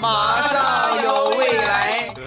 马上有未来。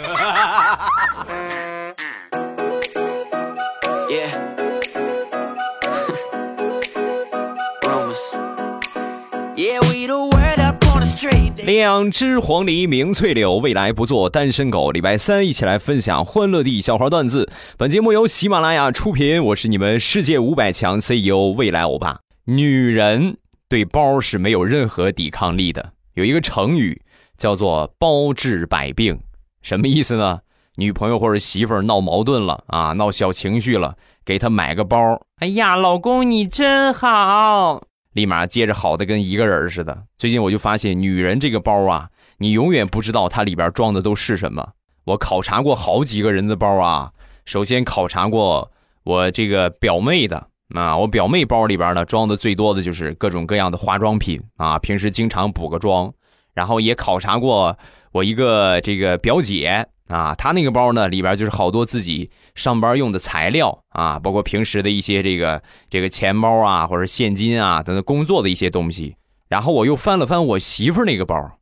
两只 黄鹂鸣翠柳，未来不做单身狗。礼拜三一起来分享欢乐地笑话段子。本节目由喜马拉雅出品，我是你们世界五百强 CEO 未来欧巴。女人对包是没有任何抵抗力的。有一个成语叫做“包治百病”，什么意思呢？女朋友或者媳妇儿闹矛盾了啊，闹小情绪了，给她买个包。哎呀，老公你真好。立马接着好的跟一个人似的。最近我就发现，女人这个包啊，你永远不知道它里边装的都是什么。我考察过好几个人的包啊，首先考察过我这个表妹的啊，我表妹包里边呢装的最多的就是各种各样的化妆品啊，平时经常补个妆。然后也考察过我一个这个表姐。啊，她那个包呢，里边就是好多自己上班用的材料啊，包括平时的一些这个这个钱包啊，或者现金啊等等工作的一些东西。然后我又翻了翻我媳妇那个包，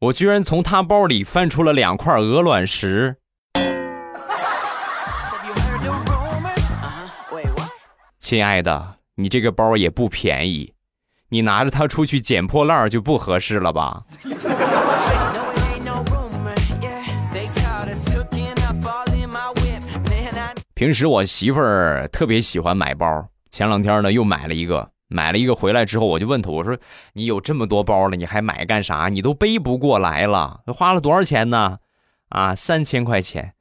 我居然从她包里翻出了两块鹅卵石。亲爱的，你这个包也不便宜，你拿着它出去捡破烂就不合适了吧？平时我媳妇儿特别喜欢买包，前两天呢又买了一个，买了一个回来之后，我就问她，我说你有这么多包了，你还买干啥？你都背不过来了，花了多少钱呢？啊，三千块钱。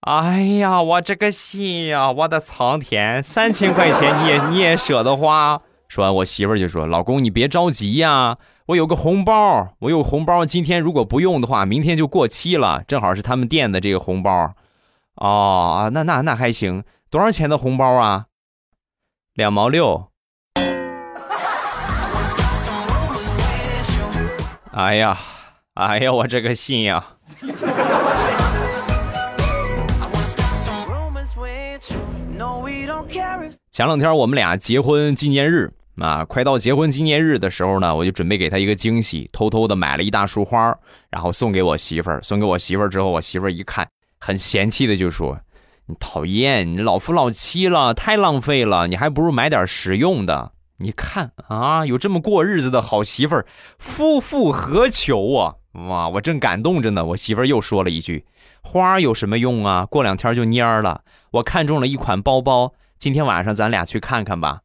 哎呀，我这个心呀，我的苍天，三千块钱你也你也舍得花？说完，我媳妇儿就说：“老公，你别着急呀，我有个红包，我有红包，今天如果不用的话，明天就过期了，正好是他们店的这个红包。”哦，那那那还行，多少钱的红包啊？两毛六。哎呀，哎呀，我这个心呀！前两天我们俩结婚纪念日啊，快到结婚纪念日的时候呢，我就准备给她一个惊喜，偷偷的买了一大束花，然后送给我媳妇儿。送给我媳妇儿之后，我媳妇儿一看。很嫌弃的就说：“你讨厌，你老夫老妻了，太浪费了，你还不如买点实用的。你看啊，有这么过日子的好媳妇儿，夫复何求啊！哇，我正感动着呢，我媳妇儿又说了一句：花有什么用啊？过两天就蔫儿了。我看中了一款包包，今天晚上咱俩去看看吧。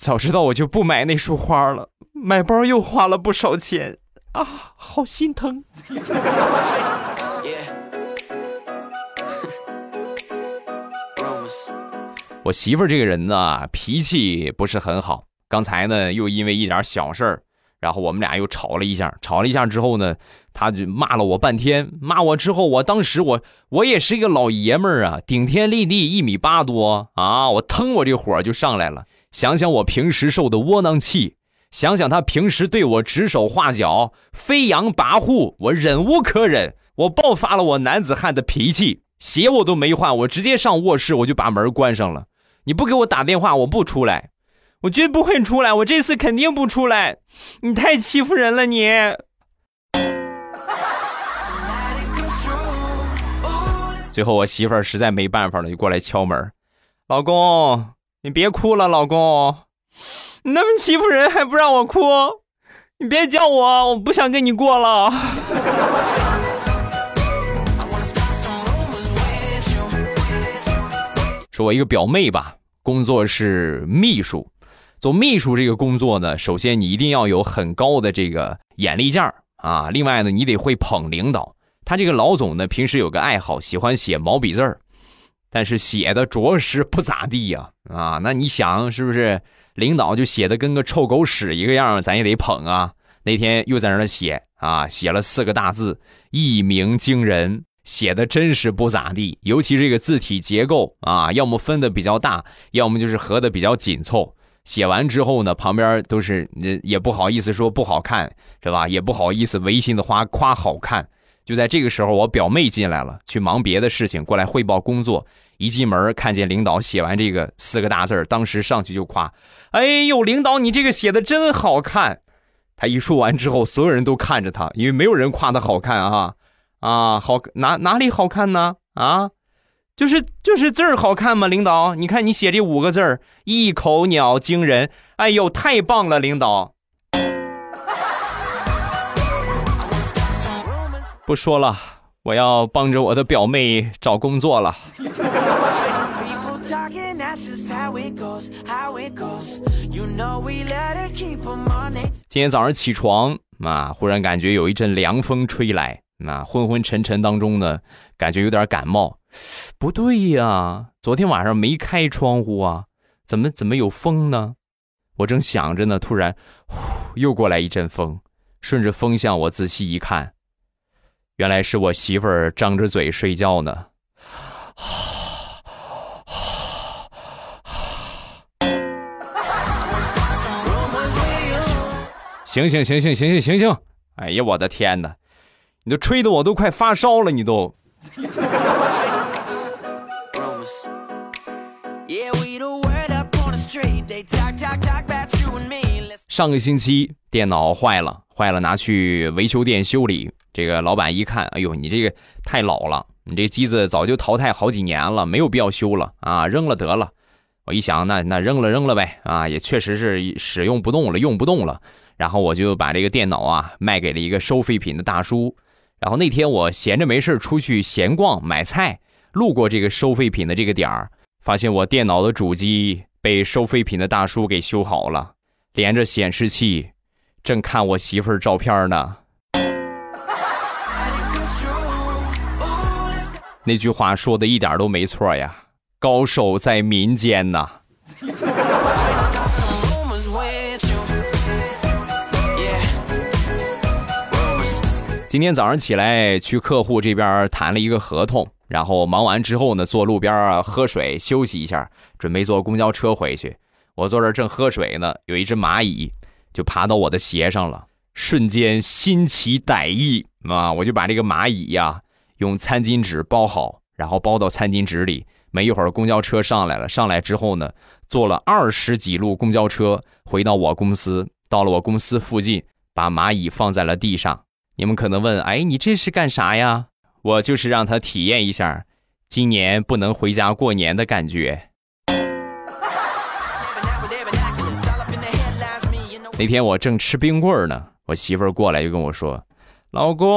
早知道我就不买那束花了。”买包又花了不少钱啊，好心疼。我媳妇儿这个人呢，脾气不是很好。刚才呢，又因为一点小事儿，然后我们俩又吵了一下。吵了一下之后呢，她就骂了我半天。骂我之后，我当时我我也是一个老爷们儿啊，顶天立地，一米八多啊，我腾我这火就上来了。想想我平时受的窝囊气。想想他平时对我指手画脚、飞扬跋扈，我忍无可忍，我爆发了我男子汉的脾气，鞋我都没换，我直接上卧室，我就把门关上了。你不给我打电话，我不出来，我绝不会出来，我这次肯定不出来。你太欺负人了，你。最后我媳妇儿实在没办法了，就过来敲门，老公，你别哭了，老公。你那么欺负人还不让我哭？你别叫我，我不想跟你过了。说我一个表妹吧，工作是秘书。做秘书这个工作呢，首先你一定要有很高的这个眼力劲儿啊。另外呢，你得会捧领导。他这个老总呢，平时有个爱好，喜欢写毛笔字儿，但是写的着实不咋地呀。啊，那你想是不是？领导就写的跟个臭狗屎一个样，咱也得捧啊！那天又在那写啊，写了四个大字“一鸣惊人”，写的真是不咋地。尤其这个字体结构啊，要么分的比较大，要么就是合的比较紧凑。写完之后呢，旁边都是也不好意思说不好看，是吧？也不好意思违心的夸夸好看。就在这个时候，我表妹进来了，去忙别的事情，过来汇报工作。一进门看见领导写完这个四个大字当时上去就夸：“哎呦，领导你这个写的真好看！”他一说完之后，所有人都看着他，因为没有人夸他好看啊啊，好哪哪里好看呢？啊，就是就是字儿好看吗？领导，你看你写这五个字儿，一口鸟惊人，哎呦，太棒了，领导。不说了，我要帮着我的表妹找工作了。今天早上起床啊，忽然感觉有一阵凉风吹来，啊，昏昏沉沉当中呢，感觉有点感冒。不对呀，昨天晚上没开窗户啊，怎么怎么有风呢？我正想着呢，突然，呼，又过来一阵风，顺着风向我仔细一看，原来是我媳妇儿张着嘴睡觉呢。醒醒醒醒醒醒醒醒！哎呀，我的天哪！你都吹得我都快发烧了，你都。上个星期电脑坏了，坏了拿去维修店修理。这个老板一看，哎呦，你这个太老了，你这机子早就淘汰好几年了，没有必要修了啊，扔了得了。我一想，那那扔了扔了呗，啊，也确实是使用不动了，用不动了。然后我就把这个电脑啊卖给了一个收废品的大叔。然后那天我闲着没事出去闲逛买菜，路过这个收废品的这个点儿，发现我电脑的主机被收废品的大叔给修好了，连着显示器，正看我媳妇儿照片呢。那句话说的一点都没错呀，高手在民间呐。今天早上起来去客户这边谈了一个合同，然后忙完之后呢，坐路边喝水休息一下，准备坐公交车回去。我坐这正喝水呢，有一只蚂蚁就爬到我的鞋上了，瞬间心起歹意啊！我就把这个蚂蚁呀用餐巾纸包好，然后包到餐巾纸里。没一会儿公交车上来了，上来之后呢，坐了二十几路公交车回到我公司，到了我公司附近，把蚂蚁放在了地上。你们可能问，哎，你这是干啥呀？我就是让他体验一下今年不能回家过年的感觉。那天我正吃冰棍呢，我媳妇儿过来就跟我说：“老公，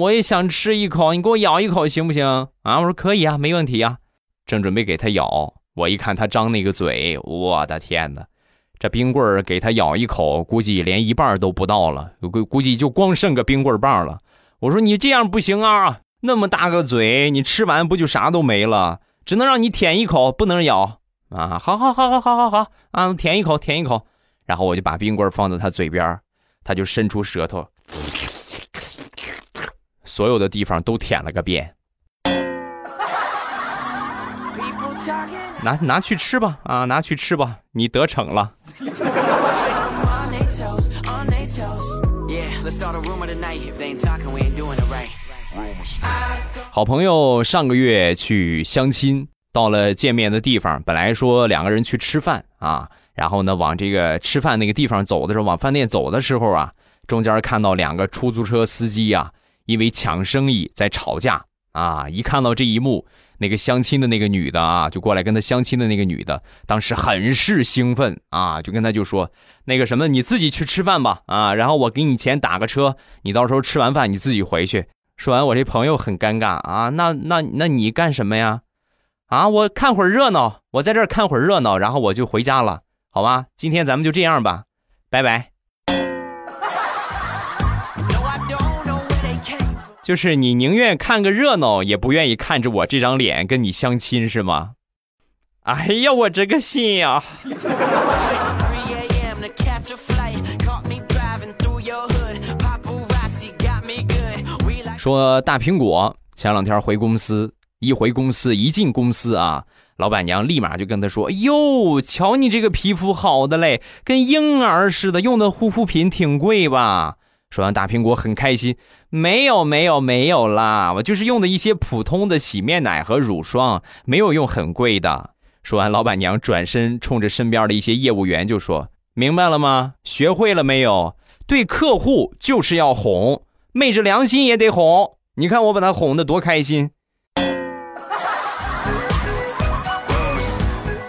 我也想吃一口，你给我咬一口行不行？”啊，我说可以啊，没问题啊。正准备给他咬，我一看他张那个嘴，我的天哪！这冰棍儿给他咬一口，估计连一半都不到了，估估计就光剩个冰棍棒了。我说你这样不行啊，那么大个嘴，你吃完不就啥都没了？只能让你舔一口，不能咬啊！好好好好好好好啊，舔一口，舔一口。然后我就把冰棍放在他嘴边，他就伸出舌头，所有的地方都舔了个遍。拿拿去吃吧，啊，拿去吃吧，你得逞了。好朋友上个月去相亲，到了见面的地方，本来说两个人去吃饭啊，然后呢，往这个吃饭那个地方走的时候，往饭店走的时候啊，中间看到两个出租车司机啊，因为抢生意在吵架啊，一看到这一幕。那个相亲的那个女的啊，就过来跟他相亲的那个女的，当时很是兴奋啊，就跟他就说那个什么，你自己去吃饭吧啊，然后我给你钱打个车，你到时候吃完饭你自己回去。说完，我这朋友很尴尬啊，那那那你干什么呀？啊，我看会儿热闹，我在这儿看会儿热闹，然后我就回家了，好吧？今天咱们就这样吧，拜拜。就是你宁愿看个热闹，也不愿意看着我这张脸跟你相亲是吗？哎呀，我这个心呀！说大苹果前两天回公司，一回公司一进公司啊，老板娘立马就跟他说：“哎呦，瞧你这个皮肤好的嘞，跟婴儿似的，用的护肤品挺贵吧？”说完，大苹果很开心，没有没有没有啦，我就是用的一些普通的洗面奶和乳霜，没有用很贵的。说完，老板娘转身冲着身边的一些业务员就说：“明白了吗？学会了没有？对客户就是要哄，昧着良心也得哄。你看我把他哄得多开心。”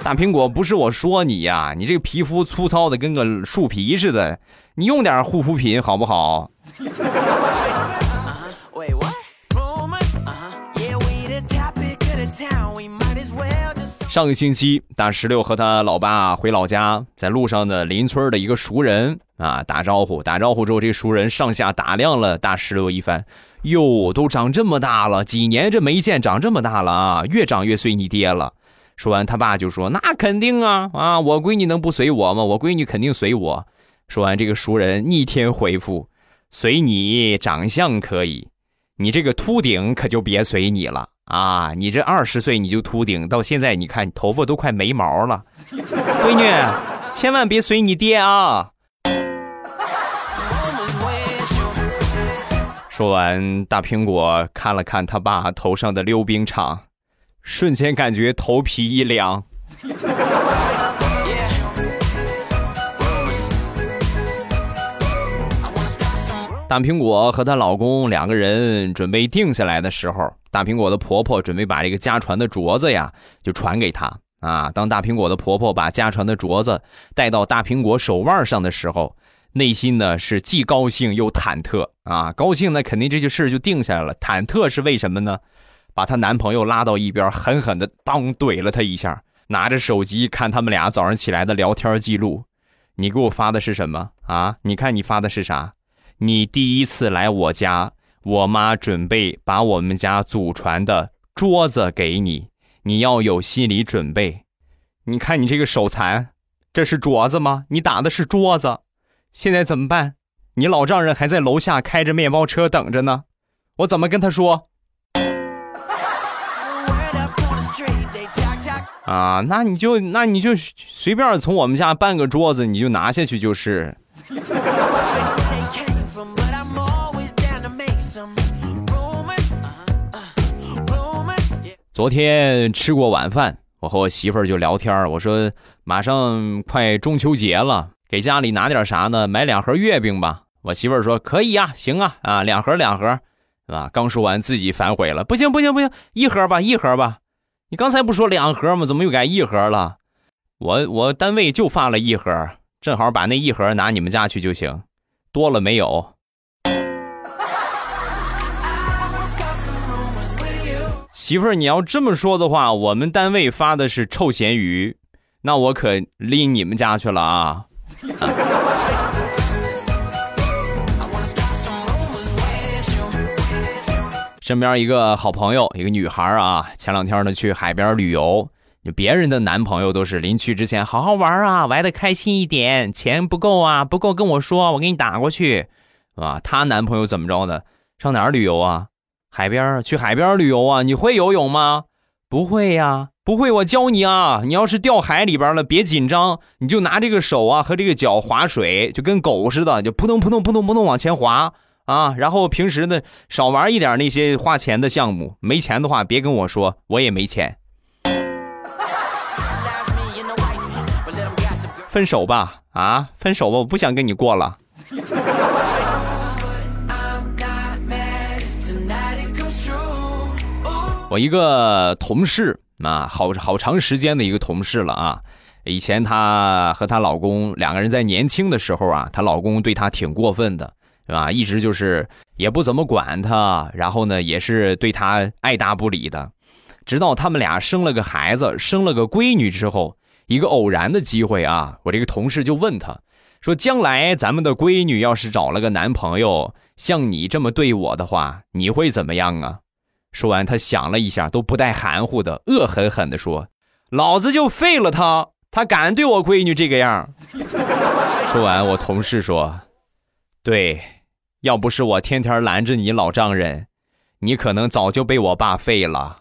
大苹果，不是我说你呀，你这个皮肤粗糙的跟个树皮似的，你用点护肤品好不好？上个星期，大石榴和他老爸回老家，在路上的邻村的一个熟人啊打招呼，打招呼之后，这熟人上下打量了大石榴一番，哟，都长这么大了，几年这没见，长这么大了啊，越长越随你爹了。说完，他爸就说：“那肯定啊，啊，我闺女能不随我吗？我闺女肯定随我。”说完，这个熟人逆天回复：“随你长相可以，你这个秃顶可就别随你了啊！你这二十岁你就秃顶，到现在你看你头发都快没毛了，闺女，千万别随你爹啊！”说完，大苹果看了看他爸头上的溜冰场。瞬间感觉头皮一凉。大苹果和她老公两个人准备定下来的时候，大苹果的婆婆准备把这个家传的镯子呀，就传给她啊。当大苹果的婆婆把家传的镯子戴到大苹果手腕上的时候，内心呢是既高兴又忐忑啊。高兴呢，肯定这件事就定下来了；忐忑是为什么呢？把她男朋友拉到一边，狠狠的当怼了他一下，拿着手机看他们俩早上起来的聊天记录。你给我发的是什么啊？你看你发的是啥？你第一次来我家，我妈准备把我们家祖传的桌子给你，你要有心理准备。你看你这个手残，这是镯子吗？你打的是桌子，现在怎么办？你老丈人还在楼下开着面包车等着呢，我怎么跟他说？啊，那你就那你就随便从我们家搬个桌子，你就拿下去就是。昨天吃过晚饭，我和我媳妇儿就聊天我说马上快中秋节了，给家里拿点啥呢？买两盒月饼吧。我媳妇儿说可以呀，行啊，啊，两盒两盒，是吧？刚说完自己反悔了，不行不行不行，一盒吧一盒吧。你刚才不说两盒吗？怎么又改一盒了？我我单位就发了一盒，正好把那一盒拿你们家去就行，多了没有？媳妇儿，你要这么说的话，我们单位发的是臭咸鱼，那我可拎你们家去了啊！身边一个好朋友，一个女孩啊，前两天呢去海边旅游，别人的男朋友都是临去之前好好玩啊，玩的开心一点，钱不够啊，不够跟我说，我给你打过去，啊，她男朋友怎么着的？上哪儿旅游啊？海边去海边旅游啊？你会游泳吗？不会呀，不会，我教你啊。你要是掉海里边了，别紧张，你就拿这个手啊和这个脚划水，就跟狗似的，就扑通扑通扑通扑通往前划。啊，然后平时呢少玩一点那些花钱的项目，没钱的话别跟我说，我也没钱。分手吧，啊，分手吧，我不想跟你过了。我一个同事啊，好好长时间的一个同事了啊，以前她和她老公两个人在年轻的时候啊，她老公对她挺过分的。是吧？一直就是也不怎么管她，然后呢，也是对她爱答不理的。直到他们俩生了个孩子，生了个闺女之后，一个偶然的机会啊，我这个同事就问她，说：“将来咱们的闺女要是找了个男朋友，像你这么对我的话，你会怎么样啊？”说完，他想了一下，都不带含糊的，恶狠狠地说：“老子就废了他！他敢对我闺女这个样。” 说完，我同事说：“对。”要不是我天天拦着你老丈人，你可能早就被我爸废了。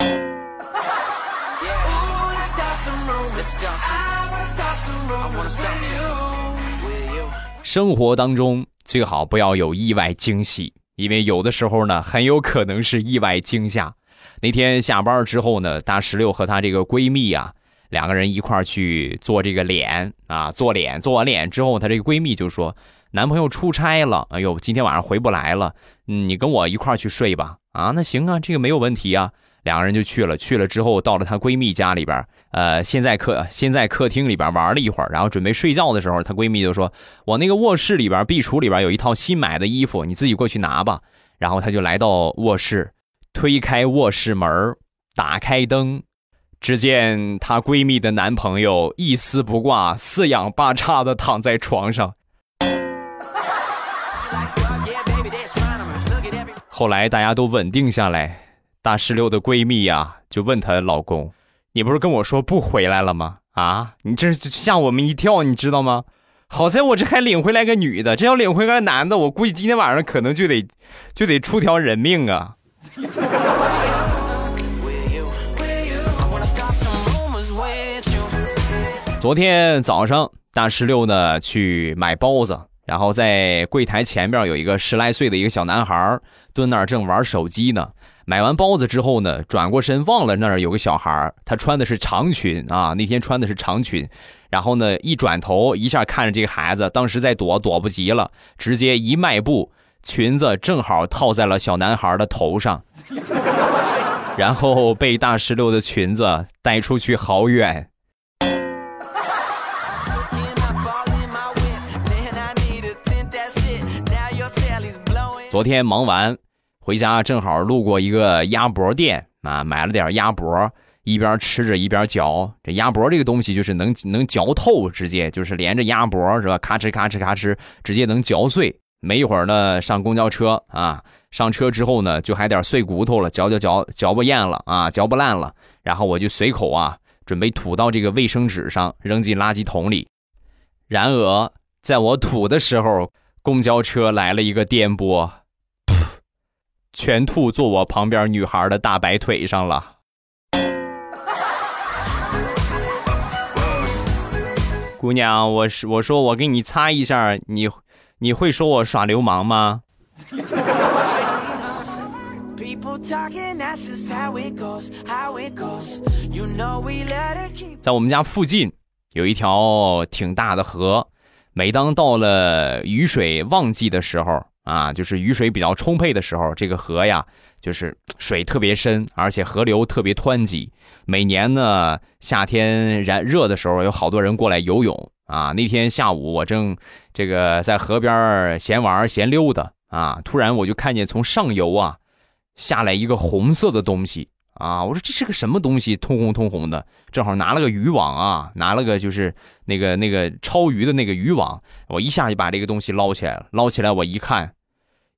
生活当中最好不要有意外惊喜，因为有的时候呢，很有可能是意外惊吓。那天下班之后呢，大石榴和她这个闺蜜啊，两个人一块去做这个脸啊，做脸。做完脸之后，她这个闺蜜就说：“男朋友出差了，哎呦，今天晚上回不来了，你跟我一块去睡吧。”啊，那行啊，这个没有问题啊。两个人就去了，去了之后到了她闺蜜家里边，呃，先在客先在客厅里边玩了一会儿，然后准备睡觉的时候，她闺蜜就说：“我那个卧室里边壁橱里边有一套新买的衣服，你自己过去拿吧。”然后她就来到卧室，推开卧室门，打开灯，只见她闺蜜的男朋友一丝不挂、四仰八叉的躺在床上。后来大家都稳定下来。大石榴的闺蜜呀，就问她老公：“你不是跟我说不回来了吗？啊，你这是吓我们一跳，你知道吗？好在我这还领回来个女的，这要领回来个男的，我估计今天晚上可能就得就得出条人命啊！”昨天早上，大石榴呢去买包子，然后在柜台前边有一个十来岁的一个小男孩蹲那儿正玩手机呢。买完包子之后呢，转过身忘了那儿有个小孩他穿的是长裙啊，那天穿的是长裙，然后呢一转头一下看着这个孩子，当时在躲躲不及了，直接一迈步，裙子正好套在了小男孩的头上，然后被大石榴的裙子带出去好远。昨天忙完。回家正好路过一个鸭脖店啊，买了点鸭脖，一边吃着一边嚼。这鸭脖这个东西就是能能嚼透，直接就是连着鸭脖是吧？咔哧咔哧咔哧，直接能嚼碎。没一会儿呢，上公交车啊，上车之后呢，就还点碎骨头了，嚼嚼嚼嚼不厌了啊，嚼不烂了。然后我就随口啊，准备吐到这个卫生纸上，扔进垃圾桶里。然而在我吐的时候，公交车来了一个颠簸。全吐坐我旁边女孩的大白腿上了。姑娘，我是我说我给你擦一下，你你会说我耍流氓吗？在我们家附近有一条挺大的河，每当到了雨水旺季的时候。啊，就是雨水比较充沛的时候，这个河呀，就是水特别深，而且河流特别湍急。每年呢，夏天燃热的时候，有好多人过来游泳啊。那天下午，我正这个在河边闲玩闲溜达啊，突然我就看见从上游啊下来一个红色的东西啊。我说这是个什么东西，通红通红的，正好拿了个渔网啊，拿了个就是那个那个抄鱼的那个渔网，我一下就把这个东西捞起来了。捞起来我一看。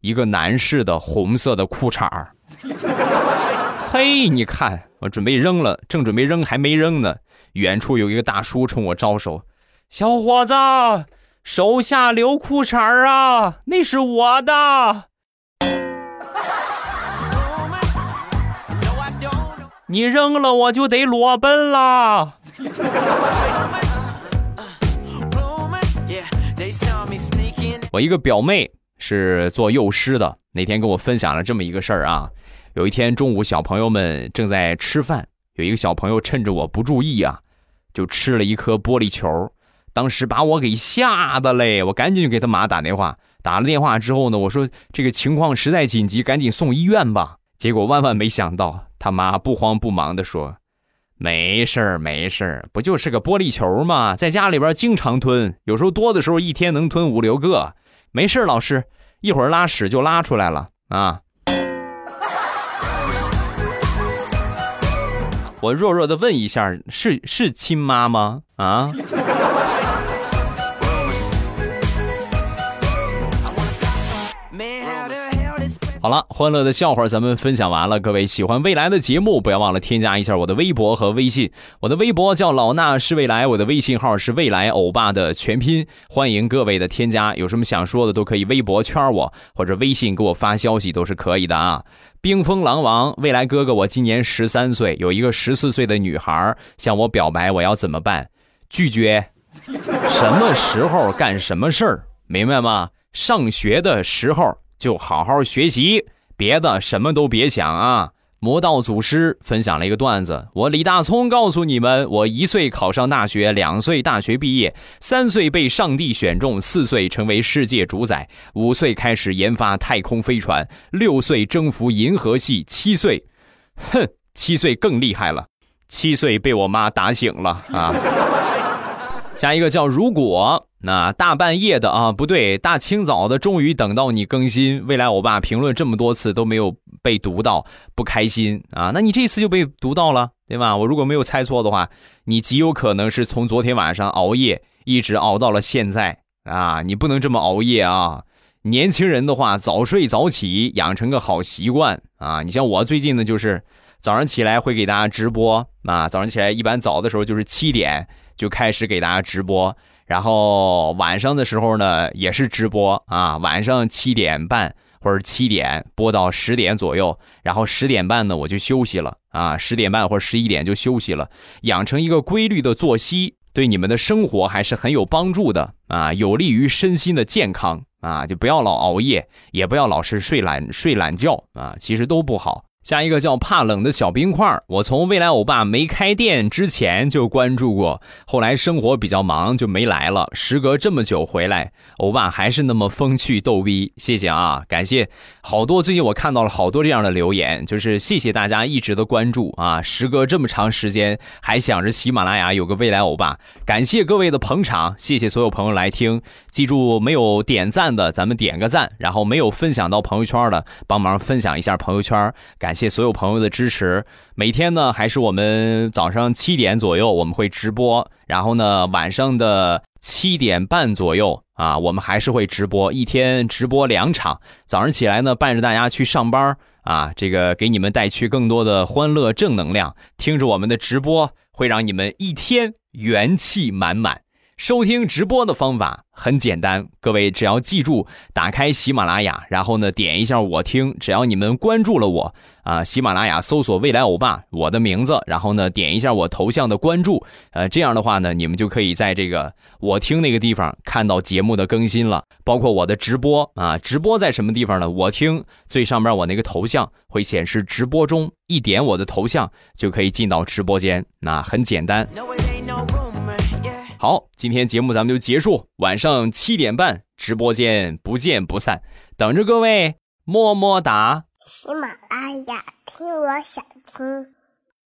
一个男士的红色的裤衩儿，嘿，你看，我准备扔了，正准备扔，还没扔呢。远处有一个大叔冲我招手：“小伙子，手下留裤衩儿啊，那是我的。”你扔了，我就得裸奔了。我一个表妹。是做幼师的，那天跟我分享了这么一个事儿啊。有一天中午，小朋友们正在吃饭，有一个小朋友趁着我不注意啊，就吃了一颗玻璃球，当时把我给吓得嘞，我赶紧就给他妈打电话。打了电话之后呢，我说这个情况实在紧急，赶紧送医院吧。结果万万没想到，他妈不慌不忙的说：“没事儿，没事儿，不就是个玻璃球吗？在家里边经常吞，有时候多的时候一天能吞五六个。”没事儿，老师，一会儿拉屎就拉出来了啊！我弱弱的问一下，是是亲妈吗？啊？好了，欢乐的笑话咱们分享完了。各位喜欢未来的节目，不要忘了添加一下我的微博和微信。我的微博叫老衲是未来，我的微信号是未来欧巴的全拼。欢迎各位的添加，有什么想说的都可以微博圈我，或者微信给我发消息都是可以的啊。冰封狼王，未来哥哥，我今年十三岁，有一个十四岁的女孩向我表白，我要怎么办？拒绝。什么时候干什么事儿？明白吗？上学的时候就好好学习，别的什么都别想啊。魔道祖师分享了一个段子：我李大聪告诉你们，我一岁考上大学，两岁大学毕业，三岁被上帝选中，四岁成为世界主宰，五岁开始研发太空飞船，六岁征服银河系，七岁，哼，七岁更厉害了，七岁被我妈打醒了啊。下一个叫如果。那大半夜的啊，不对，大清早的，终于等到你更新。未来我爸评论这么多次都没有被读到，不开心啊？那你这次就被读到了，对吧？我如果没有猜错的话，你极有可能是从昨天晚上熬夜一直熬到了现在啊！你不能这么熬夜啊！年轻人的话，早睡早起，养成个好习惯啊！你像我最近呢，就是早上起来会给大家直播啊，早上起来一般早的时候就是七点就开始给大家直播。然后晚上的时候呢，也是直播啊，晚上七点半或者七点播到十点左右，然后十点半呢我就休息了啊，十点半或者十一点就休息了，养成一个规律的作息，对你们的生活还是很有帮助的啊，有利于身心的健康啊，就不要老熬夜，也不要老是睡懒睡懒觉啊，其实都不好。下一个叫怕冷的小冰块我从未来欧巴没开店之前就关注过，后来生活比较忙就没来了。时隔这么久回来，欧巴还是那么风趣逗逼，谢谢啊，感谢好多。最近我看到了好多这样的留言，就是谢谢大家一直的关注啊。时隔这么长时间，还想着喜马拉雅有个未来欧巴，感谢各位的捧场，谢谢所有朋友来听。记住，没有点赞的咱们点个赞，然后没有分享到朋友圈的，帮忙分享一下朋友圈，感。感谢所有朋友的支持。每天呢，还是我们早上七点左右我们会直播，然后呢，晚上的七点半左右啊，我们还是会直播，一天直播两场。早上起来呢，伴着大家去上班啊，这个给你们带去更多的欢乐正能量。听着我们的直播，会让你们一天元气满满。收听直播的方法很简单，各位只要记住，打开喜马拉雅，然后呢点一下我听，只要你们关注了我啊，喜马拉雅搜索“未来欧巴”我的名字，然后呢点一下我头像的关注，呃，这样的话呢，你们就可以在这个我听那个地方看到节目的更新了，包括我的直播啊，直播在什么地方呢？我听最上边我那个头像会显示直播中，一点我的头像就可以进到直播间，那很简单。好，今天节目咱们就结束。晚上七点半直播间不见不散，等着各位，么么哒。喜马拉雅听，我想听。